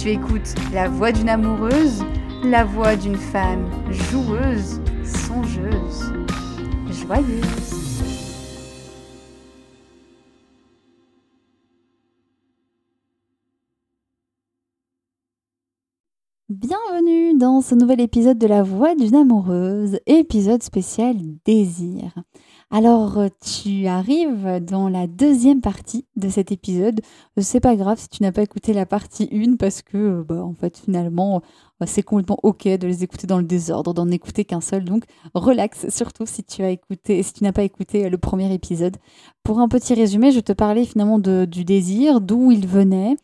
Tu écoutes la voix d'une amoureuse, la voix d'une femme joueuse, songeuse, joyeuse. Bienvenue dans ce nouvel épisode de La Voix d'une amoureuse, épisode spécial désir. Alors, euh, tu arrives dans la deuxième partie de cet épisode. Euh, c'est pas grave si tu n'as pas écouté la partie 1 parce que, euh, bah, en fait, finalement, c'est complètement ok de les écouter dans le désordre, d'en écouter qu'un seul. Donc, relax, surtout si tu as écouté, si tu n'as pas écouté le premier épisode. Pour un petit résumé, je te parlais finalement du désir, d'où il venait,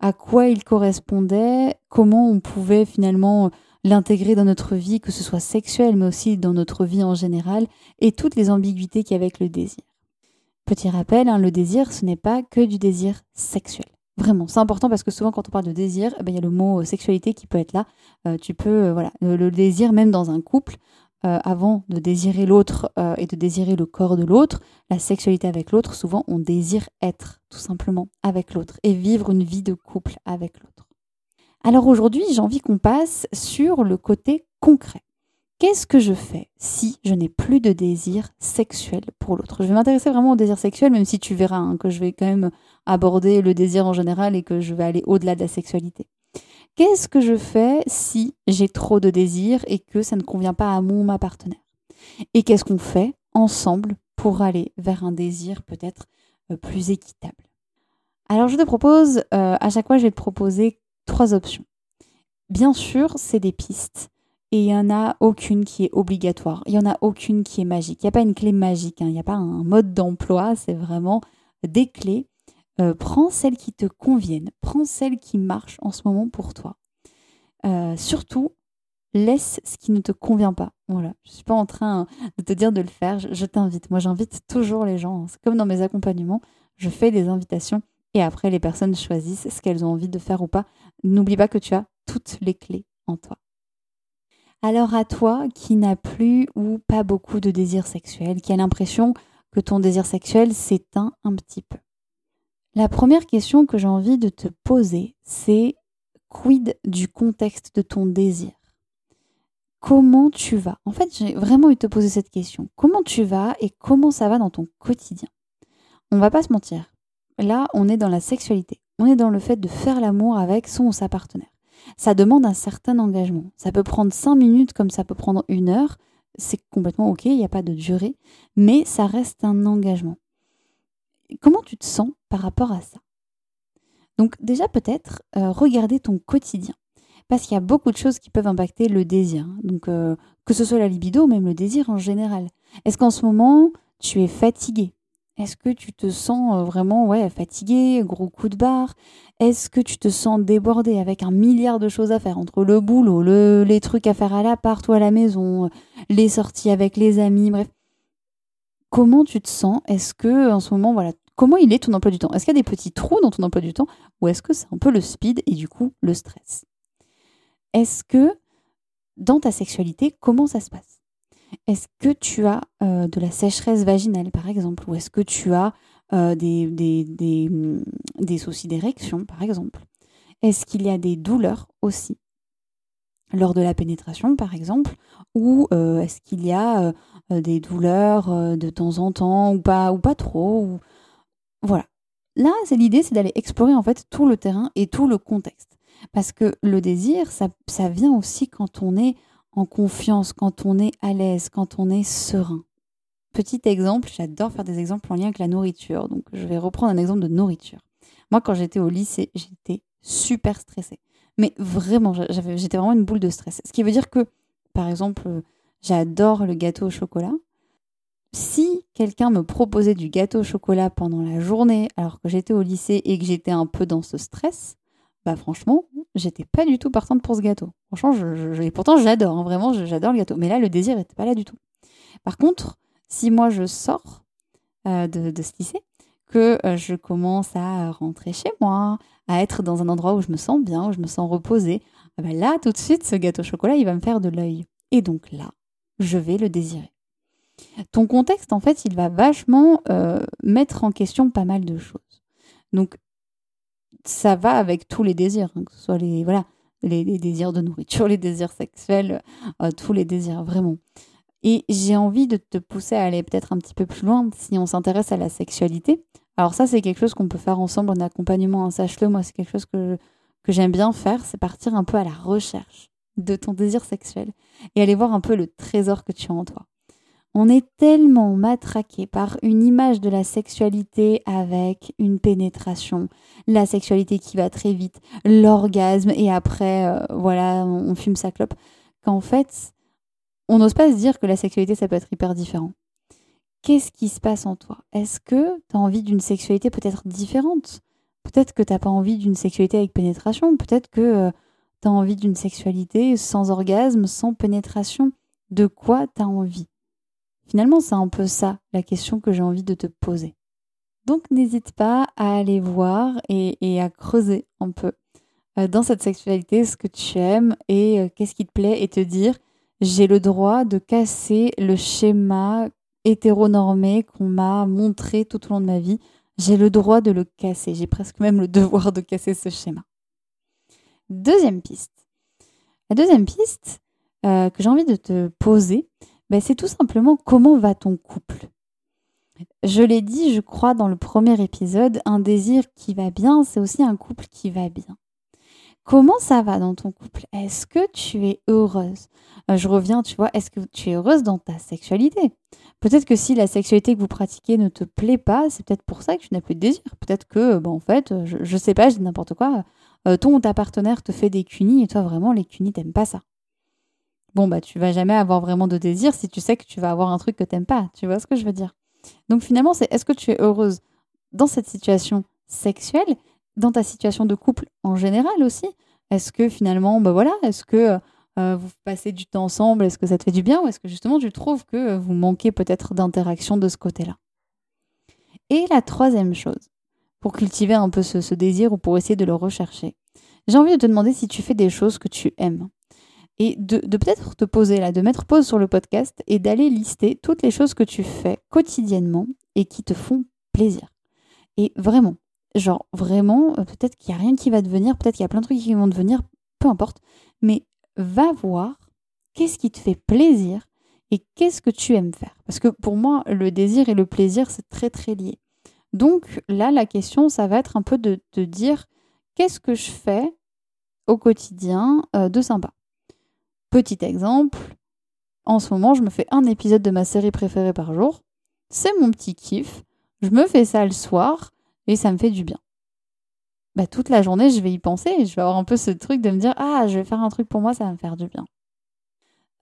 à quoi il correspondait, comment on pouvait finalement l'intégrer dans notre vie, que ce soit sexuel, mais aussi dans notre vie en général, et toutes les ambiguïtés qu'il y a avec le désir. Petit rappel, hein, le désir, ce n'est pas que du désir sexuel. Vraiment, c'est important parce que souvent quand on parle de désir, eh ben, il y a le mot euh, sexualité qui peut être là. Euh, tu peux, euh, voilà, le, désir même dans un couple, avant de désirer l'autre et de désirer le corps de l'autre, la sexualité avec l'autre, souvent on désire être tout simplement avec l'autre et vivre une vie de couple avec l'autre. Alors aujourd'hui, j'ai envie qu'on passe sur le côté concret. Qu'est-ce que je fais si je n'ai plus de désir sexuel pour l'autre? Je vais m'intéresser vraiment au désir sexuel, même si tu verras hein, que je vais quand même aborder le désir en général et que je vais aller au-delà de la sexualité. Qu'est-ce que je fais si j'ai trop de désir et que ça ne convient pas à mon ma partenaire? Et qu'est-ce qu'on fait ensemble pour aller vers un désir peut-être euh, plus équitable? Alors je te propose, euh, à chaque fois je vais te proposer trois options. Bien sûr, c'est des pistes et il n'y en a aucune qui est obligatoire. Il n'y en a aucune qui est magique. Il n'y a pas une clé magique, hein. il n'y a pas un mode d'emploi, c'est vraiment des clés. Euh, prends celles qui te conviennent, prends celles qui marchent en ce moment pour toi. Euh, surtout, laisse ce qui ne te convient pas. Voilà, je ne suis pas en train de te dire de le faire, je t'invite. Moi, j'invite toujours les gens. C'est comme dans mes accompagnements, je fais des invitations et après, les personnes choisissent ce qu'elles ont envie de faire ou pas. N'oublie pas que tu as toutes les clés en toi. Alors à toi qui n'as plus ou pas beaucoup de désir sexuel, qui a l'impression que ton désir sexuel s'éteint un petit peu. La première question que j'ai envie de te poser, c'est quid du contexte de ton désir? Comment tu vas? En fait, j'ai vraiment envie de te poser cette question. Comment tu vas et comment ça va dans ton quotidien? On va pas se mentir là, on est dans la sexualité. On est dans le fait de faire l'amour avec son ou sa partenaire. Ça demande un certain engagement. Ça peut prendre cinq minutes comme ça peut prendre une heure. C'est complètement OK, il n'y a pas de durée, mais ça reste un engagement. Comment tu te sens par rapport à ça? Donc déjà peut-être euh, regarder ton quotidien. Parce qu'il y a beaucoup de choses qui peuvent impacter le désir. Hein. Donc euh, que ce soit la libido, même le désir en général. Est-ce qu'en ce moment, tu es fatigué? Est-ce que tu te sens euh, vraiment ouais, fatigué, gros coup de barre? Est-ce que tu te sens débordé avec un milliard de choses à faire entre le boulot, le, les trucs à faire à l'appart ou à la maison, les sorties avec les amis, bref. Comment tu te sens? Est-ce que en ce moment, voilà, comment il est ton emploi du temps? Est-ce qu'il y a des petits trous dans ton emploi du temps ou est-ce que c'est un peu le speed et du coup le stress? Est-ce que dans ta sexualité, comment ça se passe? Est-ce que tu as euh, de la sécheresse vaginale, par exemple Ou est-ce que tu as euh, mm, des, soucis d'érection, par exemple? Est-ce qu'il y a des douleurs aussi? Lors de la pénétration, par exemple? Ou euh, est-ce qu'il y a des douleurs de temps en temps, ou pas, ou pas trop Voilà. Là, c'est l'idée, c'est d'aller explorer en fait tout le terrain et tout le contexte. Parce que le désir, ça vient aussi quand on est en confiance, quand on est à l'aise, quand on est serein. Petit exemple, j'adore faire des exemples en lien avec la nourriture. Donc, je vais reprendre un exemple de nourriture. Moi, quand j'étais au lycée, j'étais super stressée. Mais vraiment, j'étais vraiment une boule de stress. Ce qui veut dire que, par exemple, j'adore le gâteau au chocolat. Si quelqu'un me proposait du gâteau au chocolat pendant la journée, alors que j'étais au lycée et que j'étais un peu dans ce stress, bah franchement, j'étais pas du tout partante pour ce gâteau. Franchement, je, et pourtant j'adore, hein, vraiment, j'adore le gâteau. Mais là, le désir n'était pas là du tout. Par contre, si moi je sors euh, de, ce lycée, que euh, je commence à rentrer chez moi, à être dans un endroit où je me sens bien, où je me sens reposée, ah bah là, tout de suite, ce gâteau au chocolat, il va me faire de l'œil. Et donc là, je vais le désirer. Ton contexte, en fait, il va vachement euh, mettre en question pas mal de choses. Donc, ça va avec tous les désirs, hein, que ce soit les, voilà, les, désirs de nourriture, les désirs sexuels, euh, tous les désirs, vraiment. Et j'ai envie de te pousser à aller peut-être un petit peu plus loin si on s'intéresse à la sexualité. Alors ça, c'est quelque chose qu'on peut faire ensemble en accompagnement, hein, sache-le, moi, c'est quelque chose que, que j'aime bien faire, c'est partir un peu à la recherche de ton désir sexuel et aller voir un peu le trésor que tu as en toi. On est tellement matraqué par une image de la sexualité avec une pénétration, la sexualité qui va très vite, l'orgasme et après, euh, voilà, on, fume sa clope, qu'en fait, on n'ose pas se dire que la sexualité, ça peut être hyper différent. Qu'est-ce qui se passe en toi? Est-ce que tu as envie d'une sexualité peut-être différente? Peut-être que tu n'as pas envie d'une sexualité avec pénétration, peut-être que euh, tu as envie d'une sexualité sans orgasme, sans pénétration. De quoi tu as envie? Finalement, c'est un peu ça la question que j'ai envie de te poser. Donc n'hésite pas à aller voir et, à creuser un peu euh, dans cette sexualité ce que tu aimes et euh, qu'est-ce qui te plaît et te dire j'ai le droit de casser le schéma hétéronormé qu'on m'a montré tout au long de ma vie. J'ai le droit de le casser. J'ai presque même le devoir de casser ce schéma. Deuxième piste. La deuxième piste euh, que j'ai envie de te poser, ben, c'est tout simplement comment va ton couple. Je l'ai dit, je crois, dans le premier épisode, un désir qui va bien, c'est aussi un couple qui va bien. Comment ça va dans ton couple? Est-ce que tu es heureuse? Euh, Je reviens, tu vois, est-ce que tu es heureuse dans ta sexualité? Peut-être que si la sexualité que vous pratiquez ne te plaît pas, c'est peut-être pour ça que tu n'as plus de désir. Peut-être que, bon, en fait, je, ne sais pas, je dis n'importe quoi, euh, ton ou ta partenaire te fait des cunis et toi, vraiment, les cunis, t'aimes pas ça bon, bah, tu vas jamais avoir vraiment de désir si tu sais que tu vas avoir un truc que t'aimes pas. Tu vois ce que je veux dire? Donc finalement, c'est est-ce que tu es heureuse dans cette situation sexuelle, dans ta situation de couple en général aussi? Est-ce que finalement, bah voilà, est-ce que euh, vous passez du temps ensemble? Est-ce que ça te fait du bien? Ou est-ce que justement tu trouves que vous manquez peut-être d'interaction de ce côté-là? Et la troisième chose, pour cultiver un peu ce désir ou pour essayer de le rechercher, j'ai envie de te demander si tu fais des choses que tu aimes et de, peut-être te poser là, de mettre pause sur le podcast et d'aller lister toutes les choses que tu fais quotidiennement et qui te font plaisir. Et vraiment, genre vraiment, euh, peut-être qu'il n'y a rien qui va devenir, peut-être qu'il y a plein de trucs qui vont devenir, peu importe, mais va voir qu'est-ce qui te fait plaisir et qu'est-ce que tu aimes faire. Parce que pour moi, le désir et le plaisir, c'est très très lié. Donc là, la question, ça va être un peu de te dire qu'est-ce que je fais au quotidien euh, de sympa? Petit exemple, en ce moment, je me fais un épisode de ma série préférée par jour. C'est mon petit kiff. Je me fais ça le soir et ça me fait du bien. Bah, toute la journée, je vais y penser. Je vais avoir un peu ce truc de me dire Ah, je vais faire un truc pour moi, ça va me faire du bien.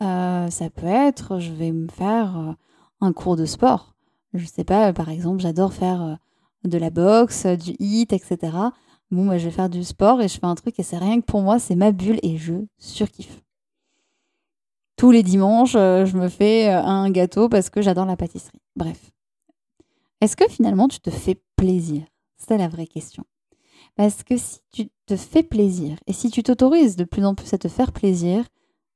Euh, ça peut être, je vais me faire euh, un cours de sport. Je sais pas, par exemple, j'adore faire de la boxe, du hit, etc. Bon, moi, je vais faire du sport et je fais un truc et c'est rien que pour moi, c'est ma bulle et je surkiffe. Tous les dimanches, je me fais un gâteau parce que j'adore la pâtisserie. Bref. Est-ce que finalement tu te fais plaisir? C'est la vraie question. Parce que si tu te fais plaisir et si tu t'autorises de plus en plus à te faire plaisir,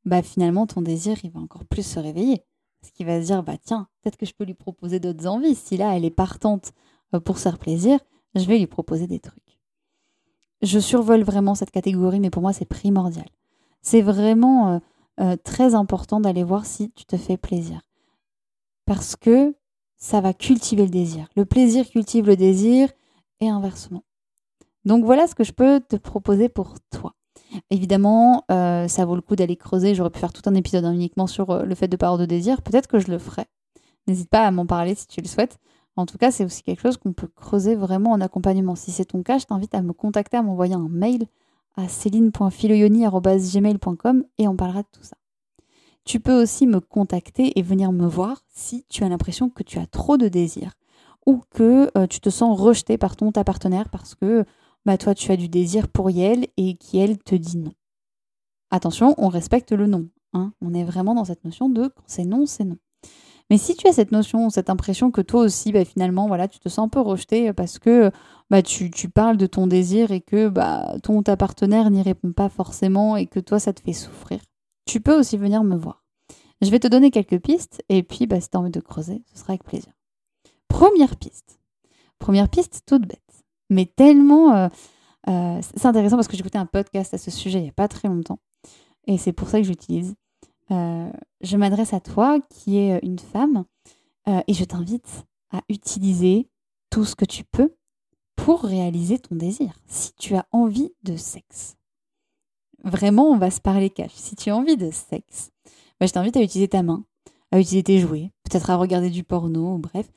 bah finalement ton désir il va encore plus se réveiller. Parce qu'il va se dire bah tiens, peut-être que je peux lui proposer d'autres envies. Si là elle est partante euh, pour se faire plaisir, je vais lui proposer des trucs. Je survole vraiment cette catégorie, mais pour moi c'est primordial. C'est vraiment euh, très important d'aller voir si tu te fais plaisir. Parce que ça va cultiver le désir. Le plaisir cultive le désir et inversement. Donc voilà ce que je peux te proposer pour toi. Évidemment, euh, ça vaut le coup d'aller creuser. J'aurais pu faire tout un épisode uniquement sur euh, le fait de parler de désir. Peut-être que je le ferai. N'hésite pas à m'en parler si tu le souhaites. En tout cas, c'est aussi quelque chose qu'on peut creuser vraiment en accompagnement. Si c'est ton cas, je t'invite à me contacter, à m'envoyer un mail à céline.filoyoni.gmail.com et on parlera de tout ça. Tu peux aussi me contacter et venir me voir si tu as l'impression que tu as trop de désir ou que euh, tu te sens rejeté par ton ta partenaire parce que bah, toi tu as du désir pour elle et qui elle te dit non. Attention, on respecte le non. Hein. On est vraiment dans cette notion de quand c'est non, c'est non. Mais si tu as cette notion, cette impression que toi aussi, bah, finalement, voilà, tu te sens un peu rejeté parce que bah, tu, parles de ton désir et que bah, ton ta partenaire n'y répond pas forcément et que toi, ça te fait souffrir tu peux aussi venir me voir. Je vais te donner quelques pistes et puis si tu as envie de creuser, ce sera avec plaisir. Première piste. Première piste toute bête, mais tellement... Euh, euh, c'est intéressant parce que écouté un podcast à ce sujet il n'y a pas très longtemps et c'est pour ça que j'utilise. Euh, je m'adresse à toi qui es une femme et je t'invite à utiliser tout ce que tu peux pour réaliser ton désir. Si tu as envie de sexe, Vraiment, on va se parler cash. Si tu as envie de sexe, bah, je t'invite à utiliser ta main, à utiliser tes jouets, peut-être à regarder du porno, bref.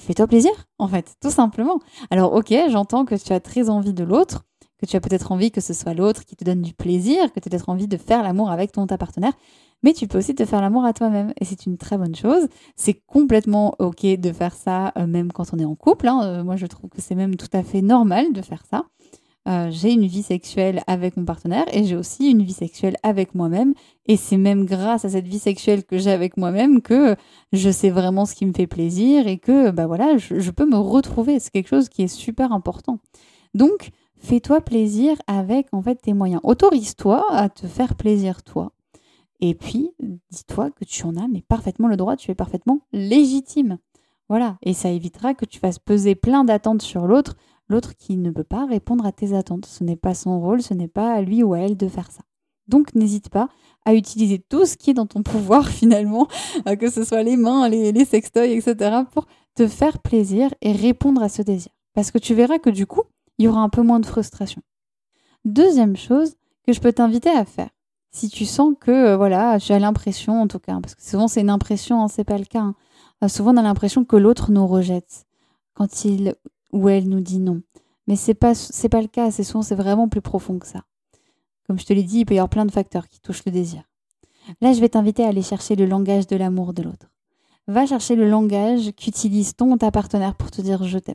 Fais-toi plaisir, en fait, tout simplement. Alors, ok, j'entends que tu as très envie de l'autre, que tu as peut-être envie que ce soit l'autre qui te donne du plaisir, que tu as peut-être envie de faire l'amour avec ton partenaire, mais tu peux aussi te faire l'amour à toi-même. Et c'est une très bonne chose. C'est complètement ok de faire ça, euh, même quand on est en couple. Hein. Euh, moi, je trouve que c'est même tout à fait normal de faire ça. Euh, j'ai une vie sexuelle avec mon partenaire et j'ai aussi une vie sexuelle avec moi-même. Et c'est même grâce à cette vie sexuelle que j'ai avec moi-même que je sais vraiment ce qui me fait plaisir et que bah voilà, je, peux me retrouver. C'est quelque chose qui est super important. Donc, fais-toi plaisir avec en fait tes moyens. Autorise-toi à te faire plaisir toi. Et puis, dis-toi que tu en as mais parfaitement le droit, tu es parfaitement légitime. Voilà, et ça évitera que tu fasses peser plein d'attentes sur l'autre l'autre qui ne peut pas répondre à tes attentes. Ce n'est pas son rôle, ce n'est pas à lui ou à elle de faire ça. Donc n'hésite pas à utiliser tout ce qui est dans ton pouvoir finalement, que ce soit les mains, les, les sextoys, etc., pour te faire plaisir et répondre à ce désir. Parce que tu verras que du coup, il y aura un peu moins de frustration. Deuxième chose que je peux t'inviter à faire, si tu sens que, euh, voilà, tu as l'impression en tout cas, parce que souvent c'est une impression, hein, c'est pas le cas, hein. euh, souvent on a l'impression que l'autre nous rejette quand il où elle nous dit non. Mais c'est pas pas le cas, c'est souvent c'est vraiment plus profond que ça. Comme je te l'ai dit, il peut y avoir plein de facteurs qui touchent le désir. Là, je vais t'inviter à aller chercher le langage de l'amour de l'autre. Va chercher le langage qu'utilise ton ta partenaire pour te dire je t'aime.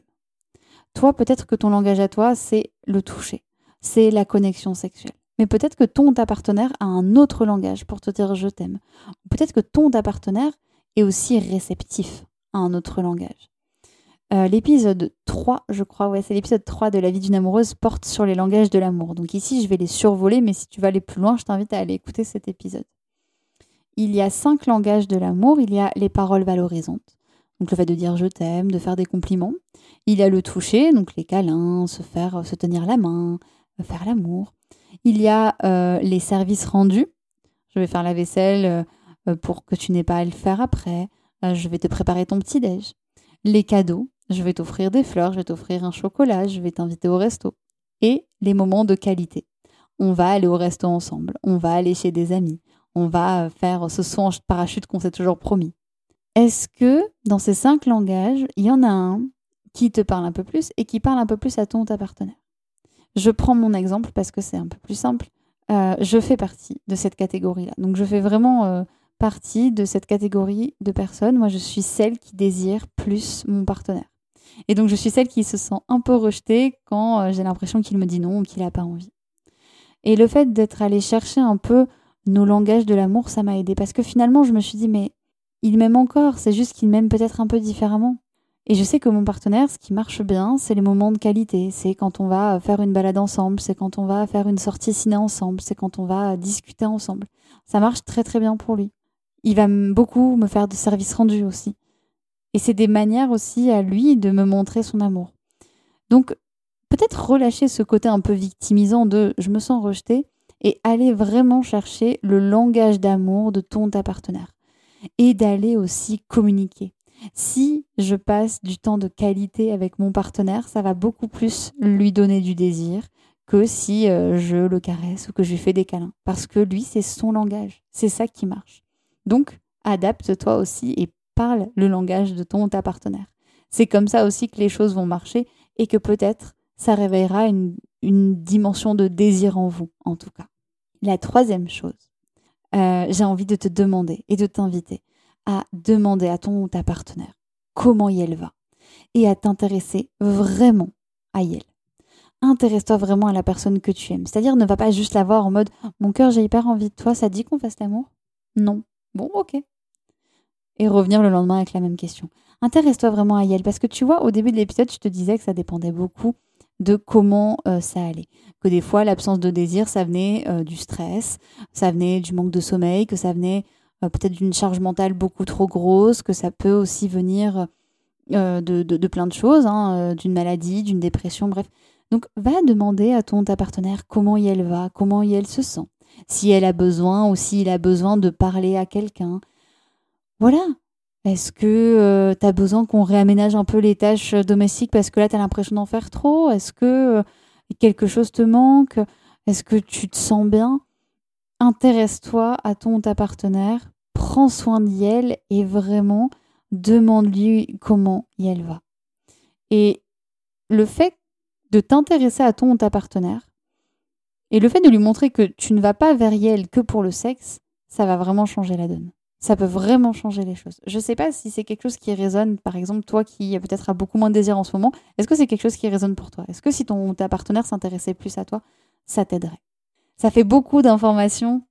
Toi, peut-être que ton langage à toi, c'est le toucher, c'est la connexion sexuelle. Mais peut-être que ton ta partenaire a un autre langage pour te dire je t'aime. Peut-être que ton ta partenaire est aussi réceptif à un autre langage. Euh, l'épisode 3, je crois, ouais, c'est l'épisode 3 de La vie d'une amoureuse, porte sur les langages de l'amour. Donc ici, je vais les survoler, mais si tu vas aller plus loin, je t'invite à aller écouter cet épisode. Il y a cinq langages de l'amour. Il y a les paroles valorisantes, donc le fait de dire je t'aime, de faire des compliments. Il y a le toucher, donc les câlins, se faire, se tenir la main, faire l'amour. Il y a euh, les services rendus. Je vais faire la vaisselle euh, pour que tu n'aies pas à le faire après. je vais te préparer ton petit déj. Les cadeaux, je vais t'offrir des fleurs, je vais t'offrir un chocolat, je vais t'inviter au resto. Et les moments de qualité. On va aller au resto ensemble, on va aller chez des amis, on va faire ce saut en parachute qu'on s'est toujours promis. Est-ce que dans ces cinq langages, il y en a un qui te parle un peu plus et qui parle un peu plus à ton ta partenaire Je prends mon exemple parce que c'est un peu plus simple. Euh, je fais partie de cette catégorie-là. Donc je fais vraiment euh, partie de cette catégorie de personnes. Moi, je suis celle qui désire plus mon partenaire. Et donc, je suis celle qui se sent un peu rejetée quand euh, j'ai l'impression qu'il me dit non ou qu'il n'a pas envie. Et le fait d'être allé chercher un peu nos langages de l'amour, ça m'a aidé. Parce que finalement, je me suis dit, mais il m'aime encore, c'est juste qu'il m'aime peut-être un peu différemment. Et je sais que mon partenaire, ce qui marche bien, c'est les moments de qualité. C'est quand on va faire une balade ensemble, c'est quand on va faire une sortie ciné ensemble, c'est quand on va discuter ensemble. Ça marche très très bien pour lui. Il va beaucoup me faire de services rendus aussi. Et c'est des manières aussi à lui de me montrer son amour. Donc, peut-être relâcher ce côté un peu victimisant de je me sens rejeté et aller vraiment chercher le langage d'amour de ton ta partenaire. Et d'aller aussi communiquer. Si je passe du temps de qualité avec mon partenaire, ça va beaucoup plus lui donner du désir que si euh, je le caresse ou que je lui fais des câlins. Parce que lui, c'est son langage. C'est ça qui marche. Donc, adapte-toi aussi et parle le langage de ton ta partenaire. C'est comme ça aussi que les choses vont marcher et que peut-être ça réveillera une, dimension de désir en vous, en tout cas. La troisième chose, euh, j'ai envie de te demander et de t'inviter à demander à ton ou ta partenaire comment elle va et à t'intéresser vraiment à elle. Intéresse-toi vraiment à la personne que tu aimes. C'est-à-dire ne va pas juste la voir en mode mon cœur j'ai hyper envie de toi, ça dit qu'on fasse l'amour? Non. Bon, ok. Et revenir le lendemain avec la même question. Intéresse-toi vraiment à elle parce que tu vois, au début de l'épisode, je te disais que ça dépendait beaucoup de comment euh, ça allait. Que des fois, l'absence de désir, ça venait euh, du stress, ça venait du manque de sommeil, que ça venait peut-être d'une charge mentale beaucoup trop grosse, que ça peut aussi venir de, de, plein de choses, hein, d'une maladie, d'une dépression, bref. Donc, va demander à ton ta partenaire comment elle va, comment elle se sent, si elle a besoin ou s'il a besoin de parler à quelqu'un. Voilà, est-ce que euh, tu as besoin qu'on réaménage un peu les tâches euh, domestiques parce que là, tu as l'impression d'en faire trop? Est-ce que euh, quelque chose te manque? Est-ce que tu te sens bien? Intéresse-toi à ton ta partenaire, prends soin d'elle et vraiment demande-lui comment elle va. Et le fait de t'intéresser à ton ou ta partenaire et le fait de lui montrer que tu ne vas pas vers elle que pour le sexe, ça va vraiment changer la donne ça peut vraiment changer les choses. Je ne sais pas si c'est quelque chose qui résonne, par exemple, toi qui peut-être a beaucoup moins de désir en ce moment, est-ce que c'est quelque chose qui résonne pour toi? Est-ce que si ton, ta partenaire s'intéressait plus à toi, ça t'aiderait? Ça fait beaucoup d'informations.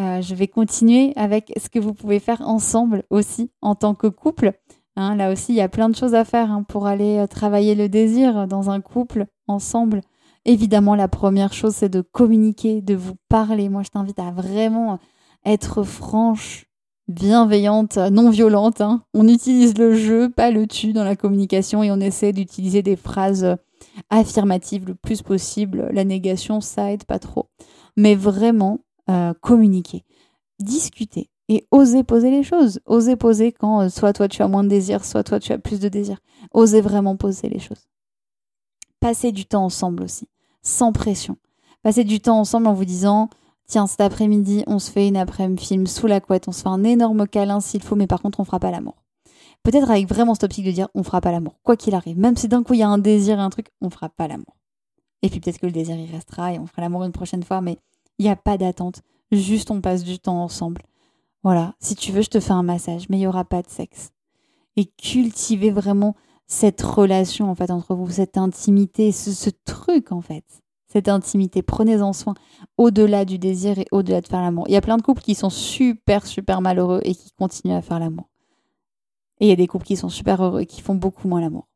Euh, je vais continuer avec ce que vous pouvez faire ensemble aussi en tant que couple. Hein, là aussi, il y a plein de choses à faire hein, pour aller euh, travailler le désir dans un couple ensemble. Évidemment, la première chose, c'est de communiquer, de vous parler. Moi, je t'invite à vraiment être franche bienveillante, non violente. Hein. On utilise le jeu, pas le tu dans la communication et on essaie d'utiliser des phrases affirmatives le plus possible. La négation, ça aide pas trop. Mais vraiment, euh, communiquer, discuter et oser poser les choses. Oser poser quand euh, soit toi tu as moins de désir, soit toi tu as plus de désir. Oser vraiment poser les choses. Passer du temps ensemble aussi, sans pression. Passer du temps ensemble en vous disant tiens, cet après-midi, on se fait une après-midi film sous la couette, on se fait un énorme câlin s'il faut, mais par contre, on fera pas l'amour. Peut-être avec vraiment cette optique de dire, on fera pas l'amour, quoi qu'il arrive. Même si d'un coup, il y a un désir, un truc, on fera pas l'amour. Et puis peut-être que le désir, il restera et on fera l'amour une prochaine fois, mais il n'y a pas d'attente. Juste, on passe du temps ensemble. Voilà, si tu veux, je te fais un massage, mais il n'y aura pas de sexe. Et cultiver vraiment cette relation, en fait, entre vous, cette intimité, ce truc, en fait cette intimité. Prenez-en soin au-delà du désir et au-delà de faire l'amour. Il y a plein de couples qui sont super, super malheureux et qui continuent à faire l'amour. Et il y a des couples qui sont super heureux et qui font beaucoup moins l'amour.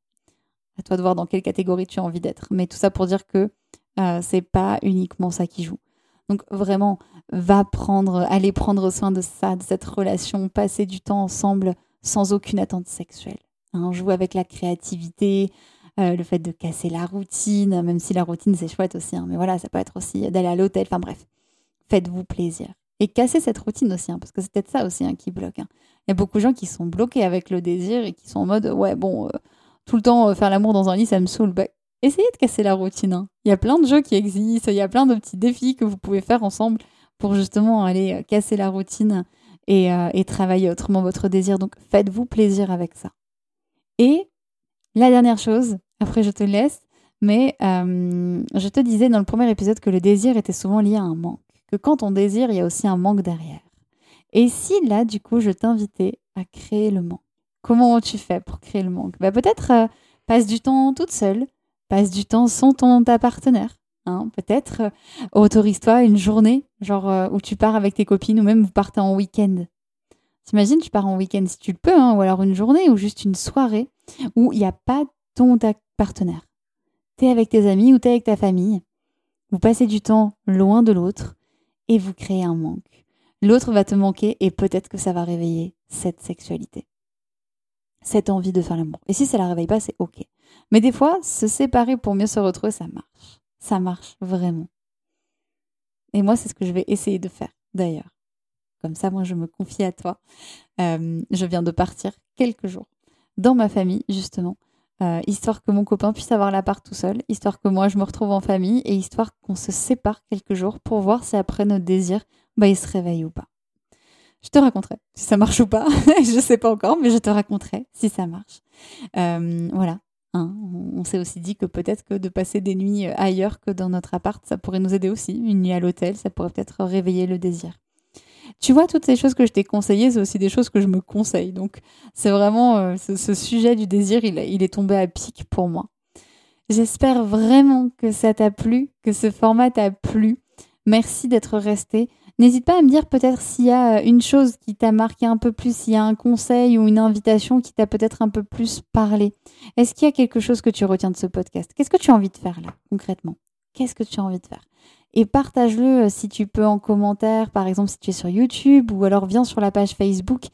À toi de voir dans quelle catégorie tu as envie d'être. Mais tout ça pour dire que euh, c'est pas uniquement ça qui joue. Donc vraiment, va prendre, allez prendre soin de ça, de cette relation, passer du temps ensemble sans aucune attente sexuelle. Hein, joue avec la créativité, euh, le fait de casser la routine, même si la routine c'est chouette aussi, hein, mais voilà, ça peut être aussi d'aller à l'hôtel, enfin bref, faites-vous plaisir. Et casser cette routine aussi, hein, parce que c'est peut-être ça aussi hein, qui bloque. Il y a beaucoup de gens qui sont bloqués avec le désir et qui sont en mode, ouais, bon, euh, tout le temps euh, faire l'amour dans un lit, ça me saoule. Bah, essayez de casser la routine. Il y a plein de jeux qui existent, il y a plein de petits défis que vous pouvez faire ensemble pour justement aller casser la routine et, et travailler autrement votre désir. Donc faites-vous plaisir avec ça. Et la dernière chose, après je te laisse, mais euh, je te disais dans le premier épisode que le désir était souvent lié à un manque, que quand on désire, il y a aussi un manque derrière. Et si là, du coup, je t'invitais à créer le manque Comment tu fais pour créer le manque? Bah, Peut-être euh, passe du temps toute seule, passe du temps sans ton ta partenaire. Hein, peut-être autorise-toi une journée, genre euh, où tu pars avec tes copines ou même vous partez en week-end. T'imagines, tu pars en week-end si tu le peux, hein, ou alors une journée ou juste une soirée où il n'y a pas ton ta partenaire. T'es avec tes amis ou t'es avec ta famille. Vous passez du temps loin de l'autre et vous créez un manque. L'autre va te manquer et peut-être que ça va réveiller cette sexualité. Cette envie de faire l'amour. Et si ça la réveille pas, c'est ok. Mais des fois, se séparer pour mieux se retrouver, ça marche. Ça marche vraiment. Et moi, c'est ce que je vais essayer de faire, d'ailleurs. Comme ça, moi, je me confie à toi. Euh, je viens de partir quelques jours dans ma famille, justement, euh, histoire que mon copain puisse avoir l'appart tout seul, histoire que moi, je me retrouve en famille et histoire qu'on se sépare quelques jours pour voir si après notre désir, bah, il se réveille ou pas. Je te raconterai si ça marche ou pas. je sais pas encore, mais je te raconterai si ça marche. Euh, voilà. Hein. on s'est aussi dit que peut-être que de passer des nuits ailleurs que dans notre appart, ça pourrait nous aider aussi. Une nuit à l'hôtel, ça pourrait peut-être réveiller le désir. Tu vois, toutes ces choses que je t'ai conseillées, c'est aussi des choses que je me conseille. Donc, c'est vraiment euh, ce, sujet du désir, il est tombé à pic pour moi. J'espère vraiment que ça t'a plu, que ce format t'a plu. Merci d'être resté. N'hésite pas à me dire peut-être s'il y a une chose qui t'a marqué un peu plus, s'il y a un conseil ou une invitation qui t'a peut-être un peu plus parlé. Est-ce qu'il y a quelque chose que tu retiens de ce podcast? Qu'est-ce que tu as envie de faire là, concrètement? Qu'est-ce que tu as envie de faire? Et partage-le euh, si tu peux en commentaire, par exemple si tu es sur YouTube ou alors viens sur la page Facebook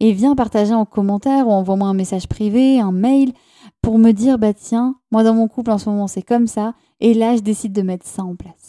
et viens partager en commentaire ou envoie-moi un message privé, un mail pour me dire bah tiens, moi dans mon couple en ce moment c'est comme ça et là je décide de mettre ça en place.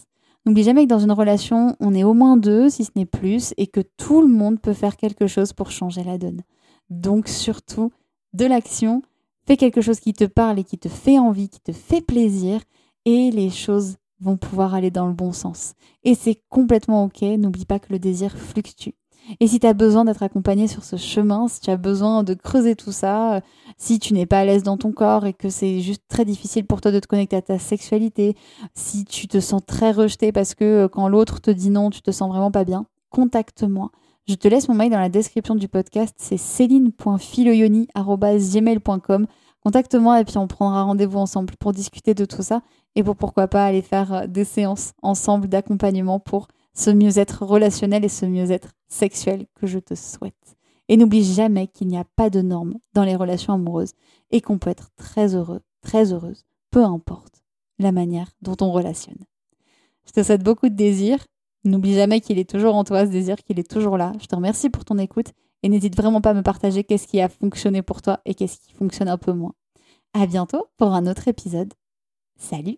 N'oublie jamais que dans une relation, on est au moins deux, si ce n'est plus, et que tout le monde peut faire quelque chose pour changer la donne. Donc surtout, de l'action, fais quelque chose qui te parle et qui te fait envie, qui te fait plaisir, et les choses vont pouvoir aller dans le bon sens. Et c'est complètement OK, n'oublie pas que le désir fluctue. Et si tu as besoin d'être accompagné sur ce chemin, si tu as besoin de creuser tout ça, euh, si tu n'es pas à l'aise dans ton corps et que c'est juste très difficile pour toi de te connecter à ta sexualité, si tu te sens très rejeté parce que euh, quand l'autre te dit non, tu te sens vraiment pas bien, contacte-moi. Je te laisse mon mail dans la description du podcast, c'est céline.filoyoni.com. Contacte-moi et puis on prendra rendez-vous ensemble pour discuter de tout ça et pour pourquoi pas aller faire euh, des séances ensemble d'accompagnement pour ce mieux-être relationnel et ce mieux-être sexuel que je te souhaite. Et n'oublie jamais qu'il n'y a pas de normes dans les relations amoureuses et qu'on peut être très heureux, très heureuse, peu importe la manière dont on relationne. Je te souhaite beaucoup de désir. N'oublie jamais qu'il est toujours en toi ce désir, qu'il est toujours là. Je te remercie pour ton écoute et n'hésite vraiment pas à me partager qu'est-ce qui a fonctionné pour toi et qu'est-ce qui fonctionne un peu moins. À bientôt pour un autre épisode. Salut!